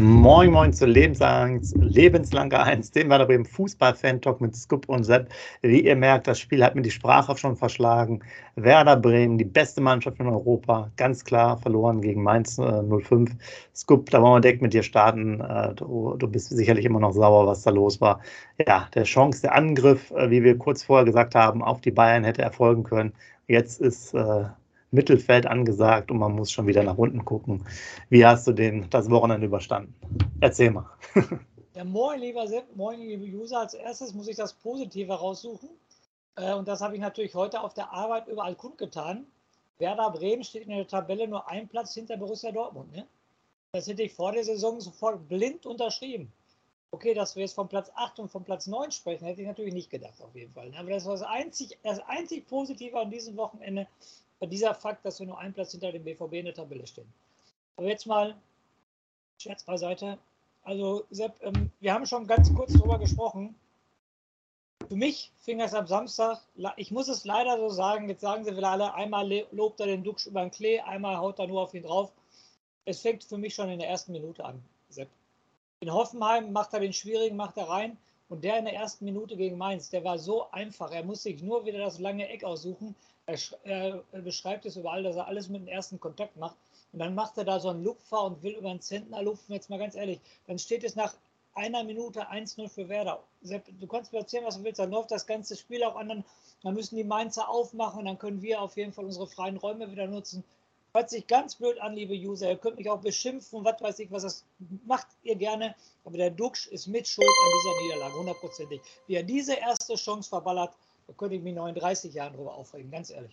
Moin Moin zu Lebenslang, Lebenslange 1, dem Werder Bremen Fußball-Fan-Talk mit Scoop und Sepp. Wie ihr merkt, das Spiel hat mir die Sprache schon verschlagen. Werder Bremen, die beste Mannschaft in Europa, ganz klar verloren gegen Mainz äh, 05. Scoop, da wollen wir direkt mit dir starten. Äh, du, du, bist sicherlich immer noch sauer, was da los war. Ja, der Chance, der Angriff, äh, wie wir kurz vorher gesagt haben, auf die Bayern hätte erfolgen können. Jetzt ist äh, Mittelfeld angesagt und man muss schon wieder nach unten gucken. Wie hast du den, das Wochenende überstanden? Erzähl mal. Ja, moin, lieber Sepp, moin, liebe User. Als erstes muss ich das Positive raussuchen. Äh, und das habe ich natürlich heute auf der Arbeit überall kundgetan. Werder Bremen steht in der Tabelle nur ein Platz hinter Borussia Dortmund. Ne? Das hätte ich vor der Saison sofort blind unterschrieben. Okay, dass wir jetzt von Platz 8 und von Platz 9 sprechen, hätte ich natürlich nicht gedacht, auf jeden Fall. Aber das war das einzig, das einzig Positive an diesem Wochenende, dieser Fakt, dass wir nur einen Platz hinter dem BVB in der Tabelle stehen. Aber jetzt mal Scherz beiseite. Also, Sepp, ähm, wir haben schon ganz kurz darüber gesprochen. Für mich fing es am Samstag, ich muss es leider so sagen, jetzt sagen sie wieder alle, einmal lobt er den Duxch über den Klee, einmal haut er nur auf ihn drauf. Es fängt für mich schon in der ersten Minute an, Sepp. In Hoffenheim macht er den schwierigen, macht er rein. Und der in der ersten Minute gegen Mainz, der war so einfach. Er musste sich nur wieder das lange Eck aussuchen. Er, er, beschreibt es überall, dass er alles mit dem ersten Kontakt macht. Und dann macht er da so einen Lupfer und will über einen Zentner lupfen. Jetzt mal ganz ehrlich, dann steht es nach einer Minute 1-0 für Werder. Du kannst mir erzählen, was du willst. Dann läuft das ganze Spiel auch an. Dann müssen die Mainzer aufmachen dann können wir auf jeden Fall unsere freien Räume wieder nutzen. Hört sich ganz blöd an, liebe User. Ihr könnt mich auch beschimpfen, was weiß ich, was das macht ihr gerne. Aber der Duxch ist mit Schuld an dieser Niederlage, hundertprozentig. Wie er diese erste Chance verballert, da könnte ich mich noch in 30 Jahren drüber aufregen, ganz ehrlich.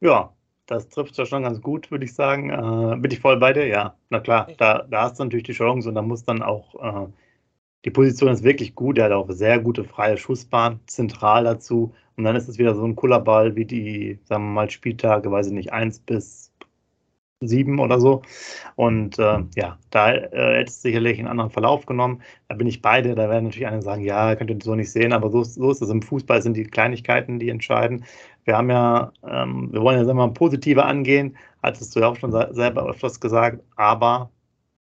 Ja, das trifft ja schon ganz gut, würde ich sagen. Äh, bin ich voll bei dir? Ja, na klar, da, da hast du natürlich die Chance und da muss dann auch, äh, die Position ist wirklich gut. Er hat auch sehr gute freie Schussbahn, zentral dazu. Und dann ist es wieder so ein cooler Ball wie die, sagen wir mal, Spieltage, weiß ich nicht, 1 bis 7 oder so. Und äh, ja, da äh, hätte es sicherlich einen anderen Verlauf genommen. Da bin ich beide. Da werden natürlich einige sagen, ja, könnt ihr so nicht sehen, aber so, so ist es im Fußball, sind die Kleinigkeiten, die entscheiden. Wir haben ja, ähm, wir wollen ja mal positiver angehen, hattest du ja auch schon selber öfters gesagt, aber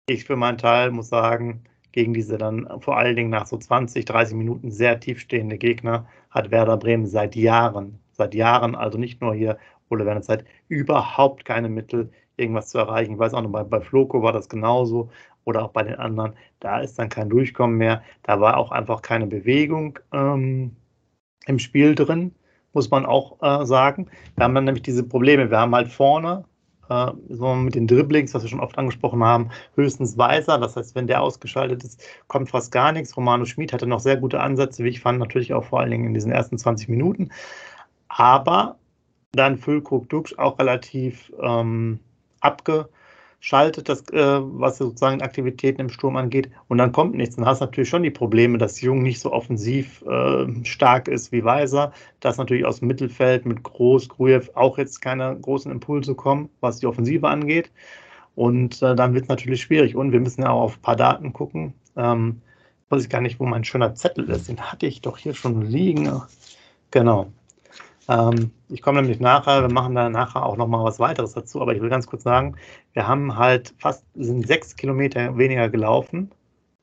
ich für meinen Teil muss sagen, gegen diese dann vor allen Dingen nach so 20, 30 Minuten sehr tiefstehende Gegner hat Werder Bremen seit Jahren, seit Jahren, also nicht nur hier Ole Werner Zeit, überhaupt keine Mittel, irgendwas zu erreichen. Ich weiß auch noch, bei, bei Floco war das genauso oder auch bei den anderen. Da ist dann kein Durchkommen mehr. Da war auch einfach keine Bewegung ähm, im Spiel drin, muss man auch äh, sagen. Wir haben dann nämlich diese Probleme. Wir haben halt vorne äh, so mit den Dribblings, was wir schon oft angesprochen haben, höchstens Weiser. Das heißt, wenn der ausgeschaltet ist, kommt fast gar nichts. Romano Schmid hatte noch sehr gute Ansätze, wie ich fand, natürlich auch vor allen Dingen in diesen ersten 20 Minuten. Aber dann Füllkrug Dux auch relativ ähm, abgeschaltet, das, äh, was sozusagen Aktivitäten im Sturm angeht. Und dann kommt nichts. Dann hast du natürlich schon die Probleme, dass Jung nicht so offensiv äh, stark ist wie Weiser, dass natürlich aus dem Mittelfeld mit Groß, Grujew auch jetzt keine großen Impulse kommen, was die Offensive angeht. Und äh, dann wird es natürlich schwierig. Und wir müssen ja auch auf ein paar Daten gucken. Ähm, weiß ich gar nicht, wo mein schöner Zettel ist. Den hatte ich doch hier schon liegen. Genau. Ähm, ich komme nämlich nachher, wir machen da nachher auch noch mal was weiteres dazu, aber ich will ganz kurz sagen, wir haben halt fast, sind sechs Kilometer weniger gelaufen,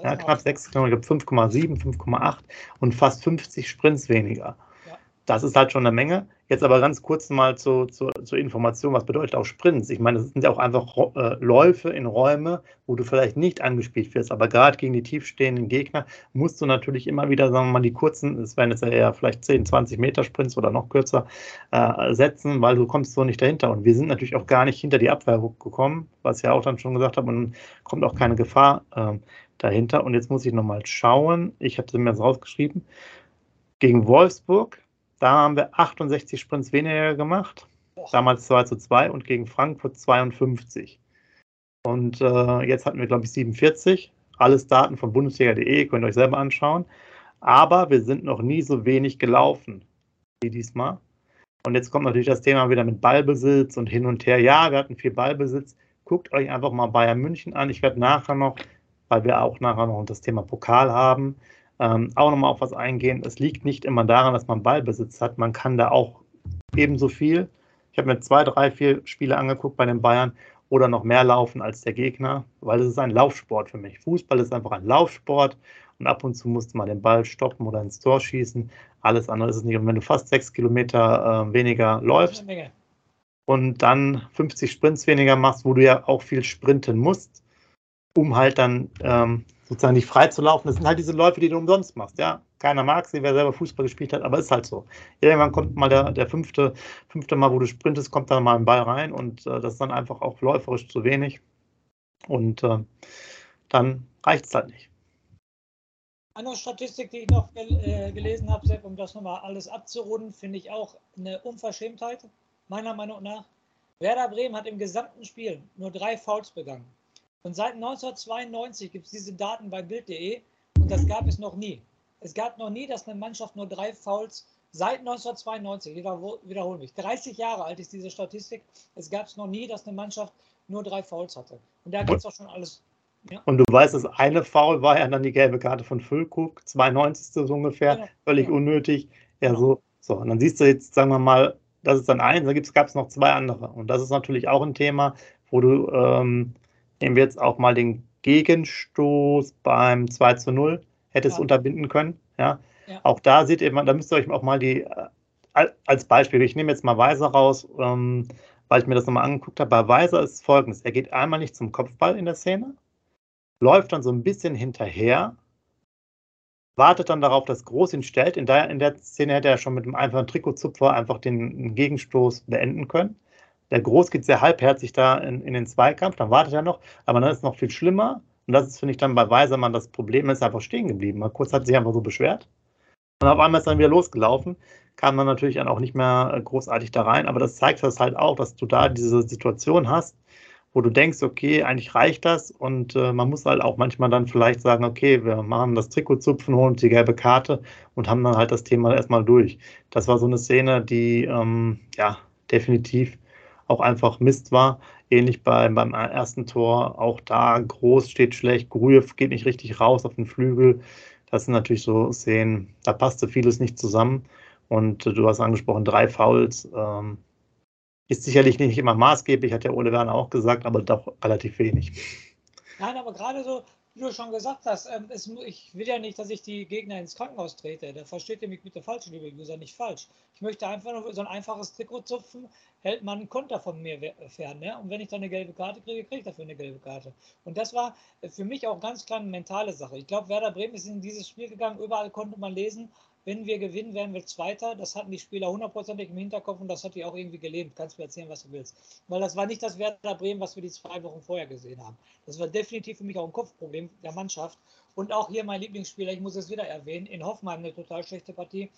ja, knapp sechs Kilometer, 5,7, 5,8 und fast 50 Sprints weniger. Ja. das ist halt schon eine Menge. Jetzt aber ganz kurz mal zu, zu, zur Information, was bedeutet auch Sprints? Ich meine, das sind ja auch einfach äh, Läufe in Räume, wo du vielleicht nicht angespielt wirst, aber gerade gegen die tiefstehenden Gegner musst du natürlich immer wieder, sagen wir mal, die kurzen, es werden jetzt ja eher vielleicht 10, 20 Meter Sprints oder noch kürzer, äh, setzen, weil du kommst so nicht dahinter. Und wir sind natürlich auch gar nicht hinter die Abwehr gekommen, was ich ja auch dann schon gesagt habe, und kommt auch keine Gefahr äh, dahinter. Und jetzt muss ich nochmal schauen, ich hatte mir das rausgeschrieben, gegen Wolfsburg da haben wir 68 Sprints weniger gemacht. Damals 2 zu 2 und gegen Frankfurt 52. Und äh, jetzt hatten wir, glaube ich, 47. Alles Daten von Bundesliga.de, könnt ihr euch selber anschauen. Aber wir sind noch nie so wenig gelaufen wie diesmal. Und jetzt kommt natürlich das Thema wieder mit Ballbesitz und hin und her. Ja, wir hatten viel Ballbesitz. Guckt euch einfach mal Bayern München an. Ich werde nachher noch, weil wir auch nachher noch das Thema Pokal haben, ähm, auch nochmal auf was eingehen. Es liegt nicht immer daran, dass man Ballbesitz hat. Man kann da auch ebenso viel. Ich habe mir zwei, drei, vier Spiele angeguckt bei den Bayern oder noch mehr laufen als der Gegner, weil es ist ein Laufsport für mich. Fußball ist einfach ein Laufsport und ab und zu musst du mal den Ball stoppen oder ins Tor schießen. Alles andere ist es nicht. Und wenn du fast sechs Kilometer äh, weniger läufst und dann 50 Sprints weniger machst, wo du ja auch viel sprinten musst, um halt dann ähm, sozusagen nicht frei zu laufen. Das sind halt diese Läufe, die du umsonst machst. Ja, keiner mag sie, wer selber Fußball gespielt hat, aber ist halt so. Irgendwann kommt mal der, der fünfte, fünfte Mal, wo du sprintest, kommt dann mal ein Ball rein und äh, das ist dann einfach auch läuferisch zu wenig. Und äh, dann reicht es halt nicht. Eine Statistik, die ich noch gel äh, gelesen habe, Sepp, um das nochmal alles abzurunden, finde ich auch eine Unverschämtheit, meiner Meinung nach. Werder Bremen hat im gesamten Spiel nur drei Fouls begangen. Und seit 1992 gibt es diese Daten bei Bild.de und das gab es noch nie. Es gab noch nie, dass eine Mannschaft nur drei Fouls seit 1992, ich wiederhole mich, 30 Jahre alt ist diese Statistik. Es gab es noch nie, dass eine Mannschaft nur drei Fouls hatte. Und da gibt es auch schon alles. Ja. Und du weißt, das eine Foul war ja dann die gelbe Karte von Füllkrug, 92. so ungefähr, genau. völlig genau. unnötig. Ja, genau. so, so. Und dann siehst du jetzt, sagen wir mal, das ist dann eins, da gab es noch zwei andere. Und das ist natürlich auch ein Thema, wo du ähm, Nehmen wir jetzt auch mal den Gegenstoß beim 2 zu 0, hätte es ja. unterbinden können. Ja? ja? Auch da seht ihr, da müsst ihr euch auch mal die, äh, als Beispiel, ich nehme jetzt mal Weiser raus, ähm, weil ich mir das nochmal angeguckt habe. Bei Weiser ist folgendes: Er geht einmal nicht zum Kopfball in der Szene, läuft dann so ein bisschen hinterher, wartet dann darauf, dass Groß ihn stellt. In der, in der Szene hätte er schon mit einem einfachen Trikotzupfer einfach den Gegenstoß beenden können. Der Groß geht sehr halbherzig da in, in den Zweikampf, dann wartet er noch, aber dann ist es noch viel schlimmer. Und das ist, finde ich, dann bei Weisermann das Problem, ist einfach stehen geblieben. Mal kurz hat sich einfach so beschwert. Und auf einmal ist dann wieder losgelaufen, kam dann natürlich dann auch nicht mehr großartig da rein. Aber das zeigt das halt auch, dass du da diese Situation hast, wo du denkst, okay, eigentlich reicht das. Und äh, man muss halt auch manchmal dann vielleicht sagen, okay, wir machen das Trikot zupfen, holen die gelbe Karte und haben dann halt das Thema erstmal durch. Das war so eine Szene, die ähm, ja definitiv auch einfach Mist war. Ähnlich bei, beim ersten Tor, auch da groß steht schlecht, Grujew geht nicht richtig raus auf den Flügel. Das sind natürlich so Szenen, da passte vieles nicht zusammen. Und du hast angesprochen, drei Fouls. Ähm, ist sicherlich nicht immer maßgeblich, hat der Ole Werner auch gesagt, aber doch relativ wenig. Nein, aber gerade so, wie du schon gesagt hast, ähm, es, ich will ja nicht, dass ich die Gegner ins Krankenhaus trete. Da versteht ihr mich bitte falsch, liebe User, nicht falsch. Ich möchte einfach nur so ein einfaches Trikot zupfen, hält man einen Konter von mir fern. Ne? Und wenn ich dann eine gelbe Karte kriege, kriege ich dafür eine gelbe Karte. Und das war für mich auch ganz klar eine mentale Sache. Ich glaube, Werder Bremen ist in dieses Spiel gegangen, überall konnte man lesen, wenn wir gewinnen, werden wir Zweiter. Das hatten die Spieler hundertprozentig im Hinterkopf und das hat die auch irgendwie gelähmt. Kannst mir erzählen, was du willst. Weil das war nicht das Werder Bremen, was wir die zwei Wochen vorher gesehen haben. Das war definitiv für mich auch ein Kopfproblem der Mannschaft. Und auch hier mein Lieblingsspieler, ich muss es wieder erwähnen, in Hoffenheim eine total schlechte Partie.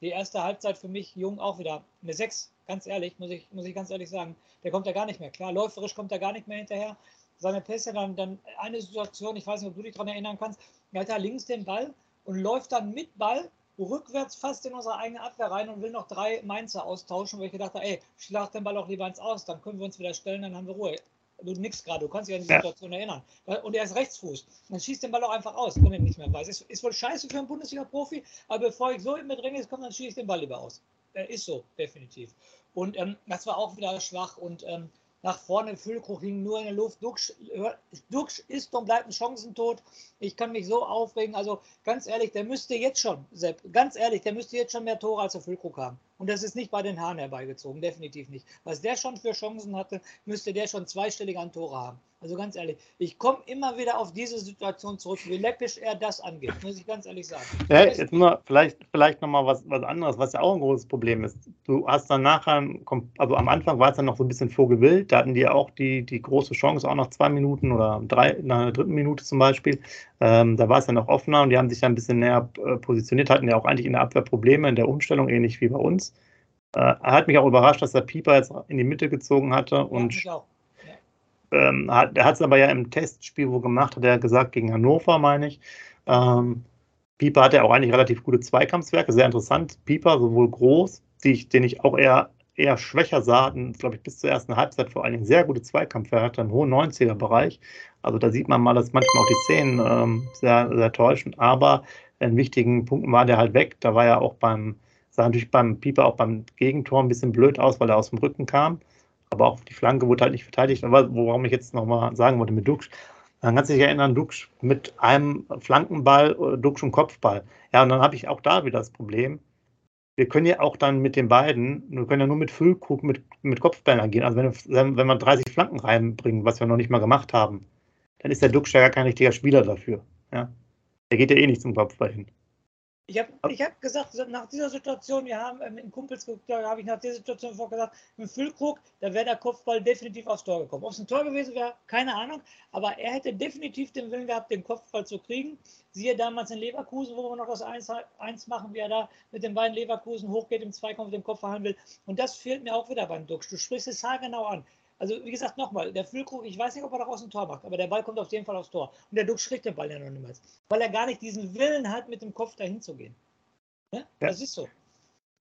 Die erste Halbzeit für mich, Jung, auch wieder eine 6, ganz ehrlich, muss ich, muss ich ganz ehrlich sagen. Der kommt da gar nicht mehr klar. Läuferisch kommt er gar nicht mehr hinterher. Seine Pässe dann, dann eine Situation, ich weiß nicht, ob du dich daran erinnern kannst, er hat da links den Ball und läuft dann mit Ball rückwärts fast in unsere eigene Abwehr rein und will noch drei Mainzer austauschen, weil ich gedacht habe, ey, schlag den Ball auch lieber ins Aus, dann können wir uns wieder stellen, dann haben wir Ruhe. Du nix gerade, du kannst dich an die Situation ja. erinnern. Und er ist Rechtsfuß. Dann schießt den Ball auch einfach aus, wenn er nicht mehr weiß. Ist, ist wohl scheiße für einen Bundesliga-Profi, aber bevor ich so in Bedrängnis komme, dann schieße ich den Ball lieber aus. Ist so, definitiv. Und ähm, das war auch wieder schwach und ähm, nach vorne. Füllkrug hing nur in der Luft. Duxch, Duxch ist und bleibt ein Chancentod. Ich kann mich so aufregen. Also ganz ehrlich, der müsste jetzt schon, Sepp, ganz ehrlich, der müsste jetzt schon mehr Tore als der Füllkrug haben. Und das ist nicht bei den Haaren herbeigezogen, definitiv nicht. Was der schon für Chancen hatte, müsste der schon zweistellig an Tore haben. Also ganz ehrlich, ich komme immer wieder auf diese Situation zurück, wie läppisch er das angeht, muss ich ganz ehrlich sagen. Ja, jetzt nur vielleicht, vielleicht nochmal was, was anderes, was ja auch ein großes Problem ist. Du hast dann nachher, also am Anfang war es dann noch so ein bisschen vorgewillt, da hatten die auch die, die große Chance, auch nach zwei Minuten oder drei, nach einer dritten Minute zum Beispiel. Ähm, da war es dann noch offener und die haben sich dann ein bisschen näher äh, positioniert, hatten ja auch eigentlich in der Abwehr Probleme in der Umstellung, ähnlich wie bei uns. Äh, hat mich auch überrascht, dass der Pieper jetzt in die Mitte gezogen hatte und ja, ähm, hat, er hat es aber ja im Testspiel wo gemacht, hat er gesagt, gegen Hannover, meine ich. Ähm, Pieper hat ja auch eigentlich relativ gute Zweikampfswerke, sehr interessant. Pieper, sowohl groß, ich, den ich auch eher, eher schwächer sah, glaube ich, bis zur ersten Halbzeit vor allen Dingen sehr gute Zweikampfwerte, hatte, im hohen 90er-Bereich. Also da sieht man mal, dass manchmal auch die Szenen ähm, sehr, sehr täuschen, aber in wichtigen Punkten war der halt weg. Da war ja auch beim, sah natürlich beim Pieper auch beim Gegentor ein bisschen blöd aus, weil er aus dem Rücken kam aber auch die Flanke wurde halt nicht verteidigt. Aber worauf ich jetzt nochmal sagen wollte mit Dux, dann kannst du dich erinnern, Dux mit einem Flankenball, äh, Dux und Kopfball. Ja, und dann habe ich auch da wieder das Problem. Wir können ja auch dann mit den beiden, wir können ja nur mit Füllkrug, mit, mit Kopfbällen agieren. Also wenn, wenn wir 30 Flanken reinbringen, was wir noch nicht mal gemacht haben, dann ist der Dux ja gar kein richtiger Spieler dafür. Ja? Der geht ja eh nicht zum Kopfball hin. Ich habe ich hab gesagt, nach dieser Situation, wir haben ähm, in Kumpels da habe ich nach dieser Situation vorgesagt, mit Füllkrug, da wäre der Kopfball definitiv aufs Tor gekommen. Ob es ein Tor gewesen wäre, keine Ahnung, aber er hätte definitiv den Willen gehabt, den Kopfball zu kriegen. Siehe damals in Leverkusen, wo wir noch das 1, machen, wie er da mit den beiden Leverkusen hochgeht, im Zweikampf den Kopf verhandeln will. Und das fehlt mir auch wieder beim Dux. Du sprichst es haargenau an. Also, wie gesagt, nochmal, der Füllkrug, ich weiß nicht, ob er daraus ein Tor macht, aber der Ball kommt auf jeden Fall aufs Tor. Und der Dux kriegt den Ball ja noch niemals. Weil er gar nicht diesen Willen hat, mit dem Kopf dahin zu gehen. Ja? ja. Das ist so.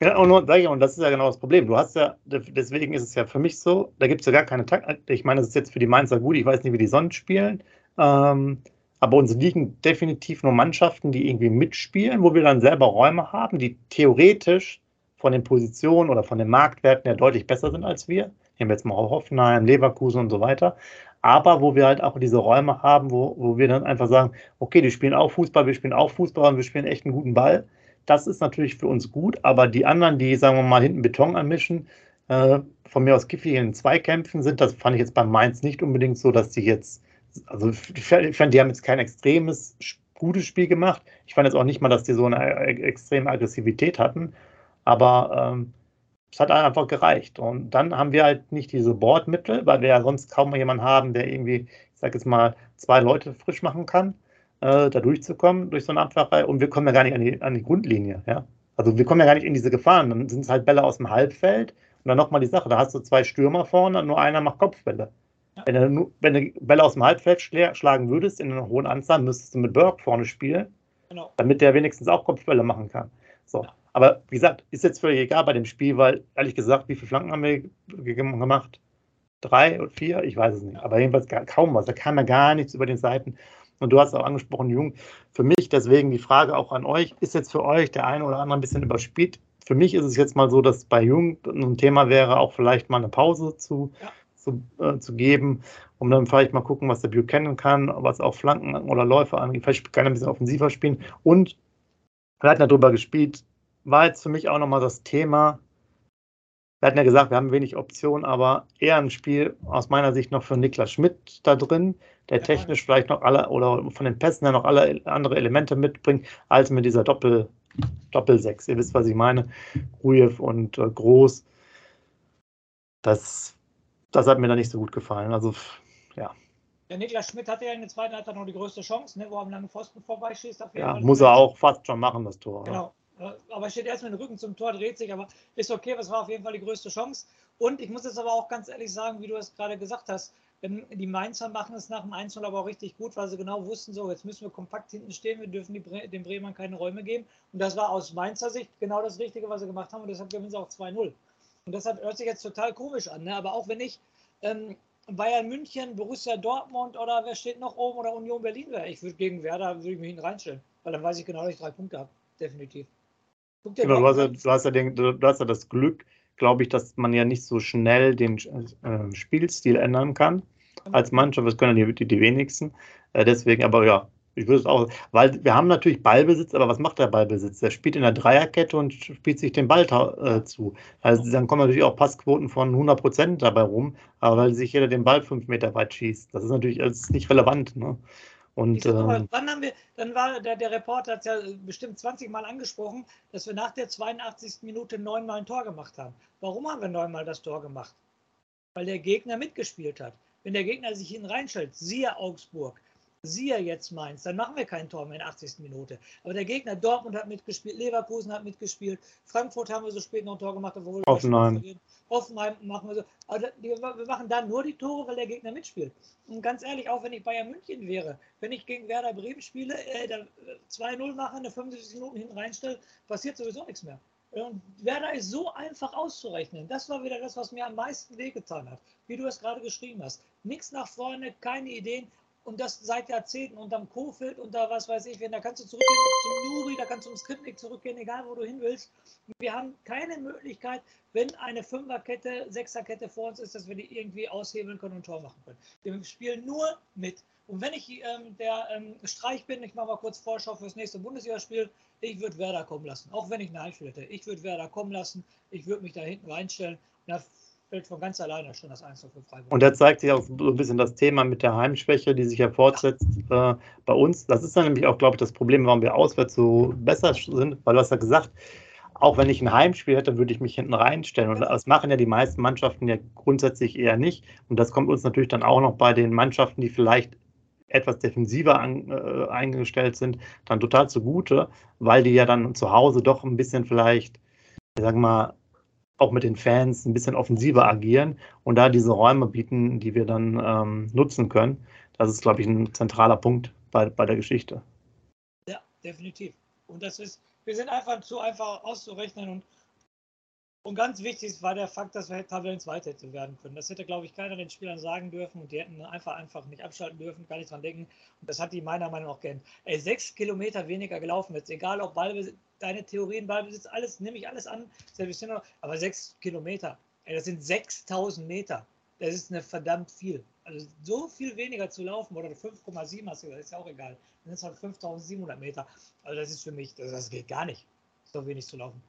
Ja, und, und das ist ja genau das Problem. Du hast ja, deswegen ist es ja für mich so, da gibt es ja gar keine Taktik. Ich meine, das ist jetzt für die Mainzer gut, ich weiß nicht, wie die sonst spielen. Ähm, aber uns liegen definitiv nur Mannschaften, die irgendwie mitspielen, wo wir dann selber Räume haben, die theoretisch von den Positionen oder von den Marktwerten ja deutlich besser sind als wir nehmen wir jetzt mal Hoffenheim, Leverkusen und so weiter, aber wo wir halt auch diese Räume haben, wo, wo wir dann einfach sagen, okay, die spielen auch Fußball, wir spielen auch Fußball und wir spielen echt einen guten Ball. Das ist natürlich für uns gut, aber die anderen, die, sagen wir mal, hinten Beton anmischen, äh, von mir aus giftig in Zweikämpfen sind, das fand ich jetzt beim Mainz nicht unbedingt so, dass die jetzt, also ich fand, die haben jetzt kein extremes, gutes Spiel gemacht. Ich fand jetzt auch nicht mal, dass die so eine äh, extreme Aggressivität hatten, aber ähm, es hat einfach gereicht. Und dann haben wir halt nicht diese Bordmittel, weil wir ja sonst kaum jemanden haben, der irgendwie, ich sage jetzt mal, zwei Leute frisch machen kann, äh, da durchzukommen durch so eine Abwehrreihe. Und wir kommen ja gar nicht an die, an die Grundlinie. Ja? Also wir kommen ja gar nicht in diese Gefahren. Dann sind es halt Bälle aus dem Halbfeld. Und dann nochmal die Sache, da hast du zwei Stürmer vorne und nur einer macht Kopfbälle. Wenn, du, wenn du Bälle aus dem Halbfeld schlagen würdest in einer hohen Anzahl, müsstest du mit Burke vorne spielen, genau. damit der wenigstens auch Kopfbälle machen kann. So. Ja. Aber wie gesagt, ist jetzt völlig egal bei dem Spiel, weil ehrlich gesagt, wie viele Flanken haben wir gemacht? Drei oder vier? Ich weiß es nicht. Aber jedenfalls kaum was. Da kam ja gar nichts über den Seiten. Und du hast auch angesprochen, Jung. Für mich deswegen die Frage auch an euch: Ist jetzt für euch der eine oder andere ein bisschen überspielt? Für mich ist es jetzt mal so, dass bei Jung ein Thema wäre, auch vielleicht mal eine Pause zu, ja. zu, äh, zu geben, um dann vielleicht mal gucken, was der Buchanan kann, was auch Flanken oder Läufe angeht. Vielleicht kann er ein bisschen offensiver spielen. Und hatten ja darüber gespielt, war jetzt für mich auch nochmal das Thema. Wir hatten ja gesagt, wir haben wenig Optionen, aber eher ein Spiel aus meiner Sicht noch für Niklas Schmidt da drin, der ja. technisch vielleicht noch alle oder von den Pässen her noch alle andere Elemente mitbringt, als mit dieser Doppel, Doppel-Sechs. Ihr wisst, was ich meine. Rujev und äh, Groß. Das, das hat mir da nicht so gut gefallen. Also, ja. Der Niklas Schmidt hatte ja in der zweiten Halbzeit noch die größte Chance, ne, wo er am langen Pfosten vorbeischießt. Ja, muss er auch fast schon machen, das Tor. Genau. Aber steht erstmal den Rücken zum Tor, dreht sich, aber ist okay, was war auf jeden Fall die größte Chance. Und ich muss jetzt aber auch ganz ehrlich sagen, wie du es gerade gesagt hast, die Mainzer machen es nach dem 1 aber auch richtig gut, weil sie genau wussten, so, jetzt müssen wir kompakt hinten stehen, wir dürfen Bre den Bremern keine Räume geben. Und das war aus Mainzer Sicht genau das Richtige, was sie gemacht haben. Und deshalb gewinnen sie auch 2-0. Und deshalb hört sich jetzt total komisch an. Ne? Aber auch wenn ich ähm, Bayern München, Borussia Dortmund oder wer steht noch oben oder Union Berlin wäre, ich würde gegen Werder würde ich mich hinten reinstellen. Weil dann weiß ich genau, dass ich drei Punkte habe. Definitiv. Genau, du, hast ja, du, hast ja den, du hast ja das Glück, glaube ich, dass man ja nicht so schnell den äh, Spielstil ändern kann als Mannschaft. Das können die, die, die wenigsten. Äh, deswegen, aber ja, ich würde es auch, weil wir haben natürlich Ballbesitz, aber was macht der Ballbesitz? Der spielt in der Dreierkette und spielt sich den Ball äh, zu. Also dann kommen natürlich auch Passquoten von 100 Prozent dabei rum, aber weil sich jeder den Ball fünf Meter weit schießt. Das ist natürlich das nicht relevant. Ne? Und, ähm, wann haben wir, dann war der, der Reporter hat es ja bestimmt 20 Mal angesprochen, dass wir nach der 82. Minute neunmal ein Tor gemacht haben. Warum haben wir neunmal das Tor gemacht? Weil der Gegner mitgespielt hat. Wenn der Gegner sich hinten reinstellt, siehe Augsburg, siehe jetzt Mainz, dann machen wir kein Tor mehr in der 80. Minute. Aber der Gegner Dortmund hat mitgespielt, Leverkusen hat mitgespielt, Frankfurt haben wir so spät noch ein Tor gemacht, obwohl wir Hoffenheim machen wir so. Also wir machen da nur die Tore, weil der Gegner mitspielt. Und ganz ehrlich, auch wenn ich Bayern München wäre, wenn ich gegen Werder Bremen spiele, äh, 2-0 mache, eine 75 Minuten hinten reinstelle, passiert sowieso nichts mehr. Und Werder ist so einfach auszurechnen. Das war wieder das, was mir am meisten wehgetan hat, wie du es gerade geschrieben hast. Nichts nach vorne, keine Ideen. Und das seit Jahrzehnten unterm Kofeld, unter was weiß ich, wenn da kannst du zurückgehen zum Nuri, da kannst du zum Skripnik zurückgehen, egal wo du hin willst. Wir haben keine Möglichkeit, wenn eine Fünferkette, Sechserkette vor uns ist, dass wir die irgendwie aushebeln können und Tor machen können. Wir spielen nur mit. Und wenn ich ähm, der ähm, Streich bin, ich mache mal kurz Vorschau fürs nächste Bundesligaspiel, ich würde Werder kommen lassen, auch wenn ich eine Heimspiel hätte. Ich würde Werder kommen lassen, ich würde mich da hinten reinstellen. Da fällt von ganz alleine schon das 1 für Freiburg. Und da zeigt sich auch so ein bisschen das Thema mit der Heimschwäche, die sich ja fortsetzt äh, bei uns. Das ist dann nämlich auch, glaube ich, das Problem, warum wir auswärts so besser sind, weil du hast ja gesagt, auch wenn ich ein Heimspiel hätte, würde ich mich hinten reinstellen. Und das machen ja die meisten Mannschaften ja grundsätzlich eher nicht. Und das kommt uns natürlich dann auch noch bei den Mannschaften, die vielleicht etwas defensiver an, äh, eingestellt sind, dann total zugute, weil die ja dann zu Hause doch ein bisschen vielleicht, ich sag mal, auch mit den Fans ein bisschen offensiver agieren und da diese Räume bieten, die wir dann ähm, nutzen können. Das ist, glaube ich, ein zentraler Punkt bei, bei der Geschichte. Ja, definitiv. Und das ist, wir sind einfach zu einfach auszurechnen und und ganz wichtig war der Fakt, dass wir Tabellenzweiter hätte werden können. Das hätte, glaube ich, keiner den Spielern sagen dürfen und die hätten einfach einfach nicht abschalten dürfen, gar nicht dran denken. Und das hat die meiner Meinung nach geändert. Ey, sechs Kilometer weniger gelaufen jetzt, egal ob Ballbesitz, deine Theorien, Ballbesitz, alles, nehme ich alles an, aber sechs Kilometer, ey, das sind 6000 Meter. Das ist eine verdammt viel. Also so viel weniger zu laufen oder 5,7 hast du gesagt, ist ja auch egal. Dann sind es halt 5700 Meter. Also das ist für mich, das, das geht gar nicht, so wenig zu laufen.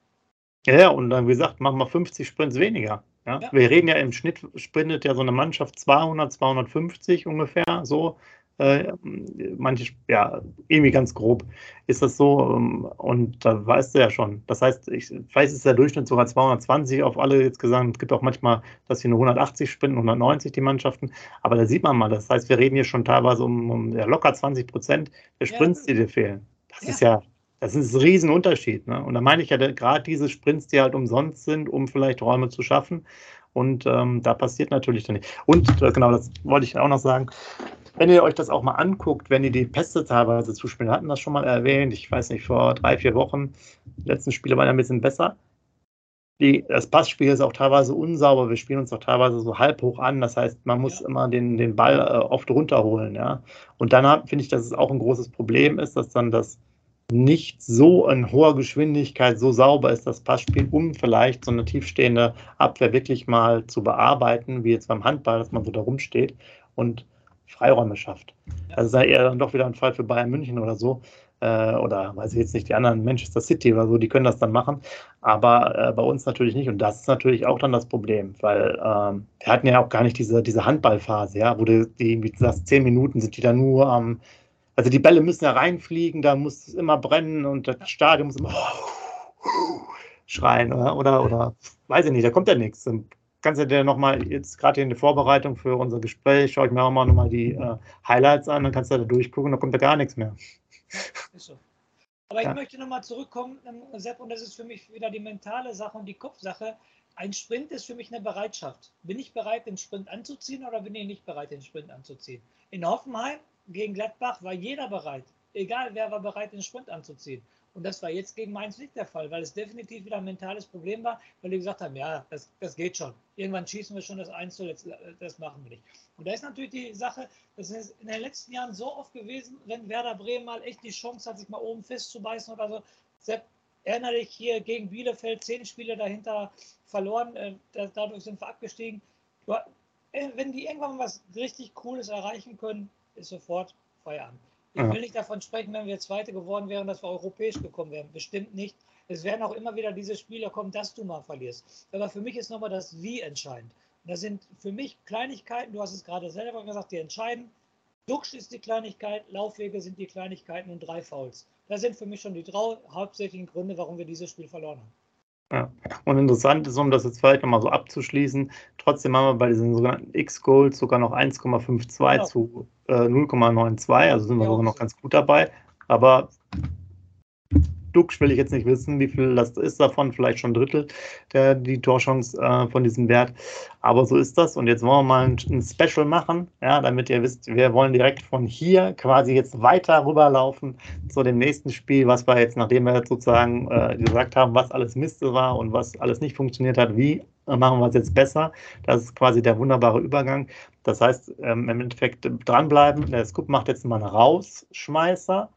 Ja, ja, und dann, wie gesagt, machen wir 50 Sprints weniger. Ja? ja? Wir reden ja im Schnitt, sprintet ja so eine Mannschaft 200, 250 ungefähr, so. Äh, manche, ja, irgendwie ganz grob ist das so. Ähm, und da weißt du ja schon. Das heißt, ich weiß, ist der Durchschnitt sogar 220 auf alle jetzt gesagt. Es gibt auch manchmal, dass sie nur 180 sprinten, 190 die Mannschaften. Aber da sieht man mal, das heißt, wir reden hier schon teilweise um, um ja, locker 20 Prozent der Sprints, die dir fehlen. Das ja. ist ja das ist ein Riesenunterschied. Ne? Und da meine ich ja gerade diese Sprints, die halt umsonst sind, um vielleicht Räume zu schaffen. Und ähm, da passiert natürlich dann nicht. Und genau, das wollte ich auch noch sagen. Wenn ihr euch das auch mal anguckt, wenn ihr die Pässe teilweise zuspielen, hatten das schon mal erwähnt, ich weiß nicht, vor drei, vier Wochen, die letzten Spiele waren ein bisschen besser. Die, das Passspiel ist auch teilweise unsauber, wir spielen uns auch teilweise so halb hoch an, das heißt, man muss ja. immer den, den Ball äh, oft runterholen. Ja? Und dann finde ich, dass es auch ein großes Problem ist, dass dann das nicht so in hoher Geschwindigkeit so sauber ist, das Passspiel, um vielleicht so eine tiefstehende Abwehr wirklich mal zu bearbeiten, wie jetzt beim Handball, dass man so da rumsteht und Freiräume schafft. Ja. Also sei eher dann doch wieder ein Fall für Bayern München oder so. Äh, oder weiß ich jetzt nicht, die anderen Manchester City oder so, die können das dann machen. Aber äh, bei uns natürlich nicht. Und das ist natürlich auch dann das Problem, weil ähm, wir hatten ja auch gar nicht diese, diese Handballphase, ja, wo du die, wie du sagst, zehn Minuten sind die dann nur am ähm, also die Bälle müssen ja reinfliegen, da muss es immer brennen und das Stadion muss immer schreien oder, oder, oder weiß ich nicht, da kommt ja nichts. Dann kannst du dir nochmal, jetzt gerade in der Vorbereitung für unser Gespräch, schaue ich mir auch mal nochmal die äh, Highlights an, dann kannst du da durchgucken, da kommt da gar nichts mehr. Ist so. Aber ich ja. möchte nochmal zurückkommen, ähm, Sepp, und das ist für mich wieder die mentale Sache und die Kopfsache. Ein Sprint ist für mich eine Bereitschaft. Bin ich bereit, den Sprint anzuziehen oder bin ich nicht bereit, den Sprint anzuziehen? In Hoffenheim gegen Gladbach war jeder bereit. Egal, wer war bereit, den Sprint anzuziehen. Und das war jetzt gegen Mainz nicht der Fall, weil es definitiv wieder ein mentales Problem war, weil die gesagt haben, ja, das, das geht schon. Irgendwann schießen wir schon das 1 jetzt, das machen wir nicht. Und da ist natürlich die Sache, das ist in den letzten Jahren so oft gewesen, wenn Werder Bremen mal echt die Chance hat, sich mal oben festzubeißen oder so. Sepp, Erinnere dich hier gegen Bielefeld, zehn Spiele dahinter verloren, äh, dadurch sind wir abgestiegen. Äh, wenn die irgendwann was richtig Cooles erreichen können, ist sofort Feierabend. Ich will nicht davon sprechen, wenn wir Zweite geworden wären, dass wir europäisch gekommen wären. Bestimmt nicht. Es werden auch immer wieder diese Spieler kommen, dass du mal verlierst. Aber für mich ist nochmal das Wie entscheidend. Und das sind für mich Kleinigkeiten, du hast es gerade selber gesagt, die entscheiden. Duxch ist die Kleinigkeit, Laufwege sind die Kleinigkeiten und drei Fouls. Das sind für mich schon die drei hauptsächlichen Gründe, warum wir dieses Spiel verloren haben. Ja. Und interessant ist, um das jetzt vielleicht nochmal so abzuschließen, trotzdem haben wir bei diesen sogenannten X-Goals sogar noch 1,52 ja. zu 0,92, also sind wir sogar noch ganz gut dabei. Aber Duxch will ich jetzt nicht wissen, wie viel das ist davon, vielleicht schon ein Drittel der die Torchance äh, von diesem Wert. Aber so ist das. Und jetzt wollen wir mal ein, ein, Special machen, ja, damit ihr wisst, wir wollen direkt von hier quasi jetzt weiter rüberlaufen zu dem nächsten Spiel, was wir jetzt, nachdem wir jetzt sozusagen äh, gesagt haben, was alles Miste war und was alles nicht funktioniert hat, wie machen wir es jetzt besser. Das ist quasi der wunderbare Übergang. Das heißt, ähm, im Endeffekt dranbleiben. Der Scoop macht jetzt mal einen Rausschmeißer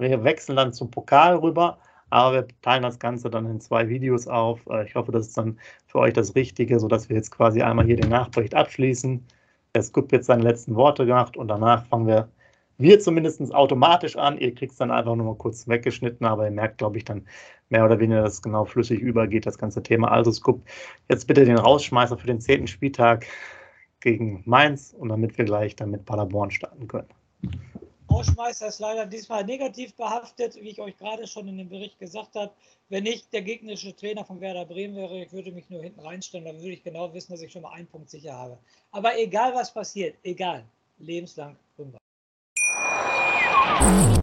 wir wechseln dann zum Pokal rüber, aber wir teilen das Ganze dann in zwei Videos auf. Äh, ich hoffe, das ist dann für euch das Richtige, sodass wir jetzt quasi einmal hier den Nachbericht abschließen. Der Scoop jetzt seine letzten Worte gemacht und danach fangen wir, wir zumindest automatisch an. Ihr kriegt es dann einfach nur mal kurz weggeschnitten, aber ihr merkt, glaube ich, dann mehr oder weniger, dass es genau flüssig übergeht, das ganze Thema. Also Scoop, jetzt bitte den Rausschmeißer für den zehnten Spieltag gegen Mainz und damit wir gleich dann mit Paderborn starten können. Rausschmeißer ist leider diesmal negativ behaftet, wie ich euch gerade schon in dem Bericht gesagt habe. Wenn ich der gegnerische Trainer von Werder Bremen wäre, ich würde mich nur hinten reinstellen, dann würde ich genau wissen, dass ich schon mal einen Punkt sicher habe. Aber egal was passiert, egal, lebenslang Rückwärts.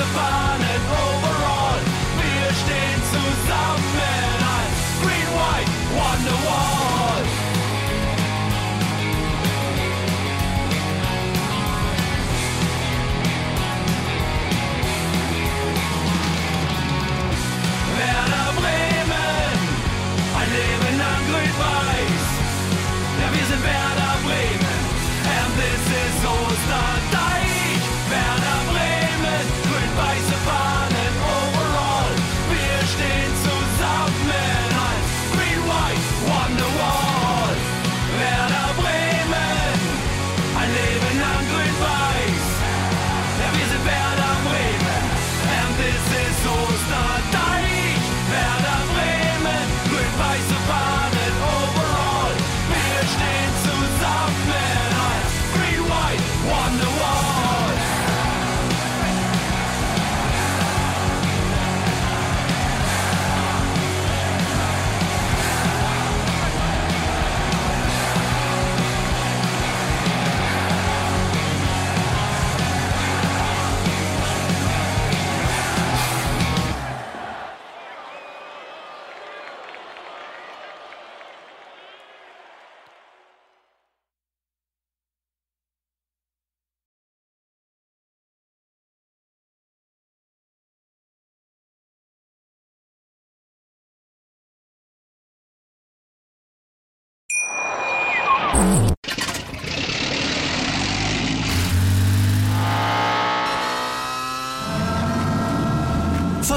survive.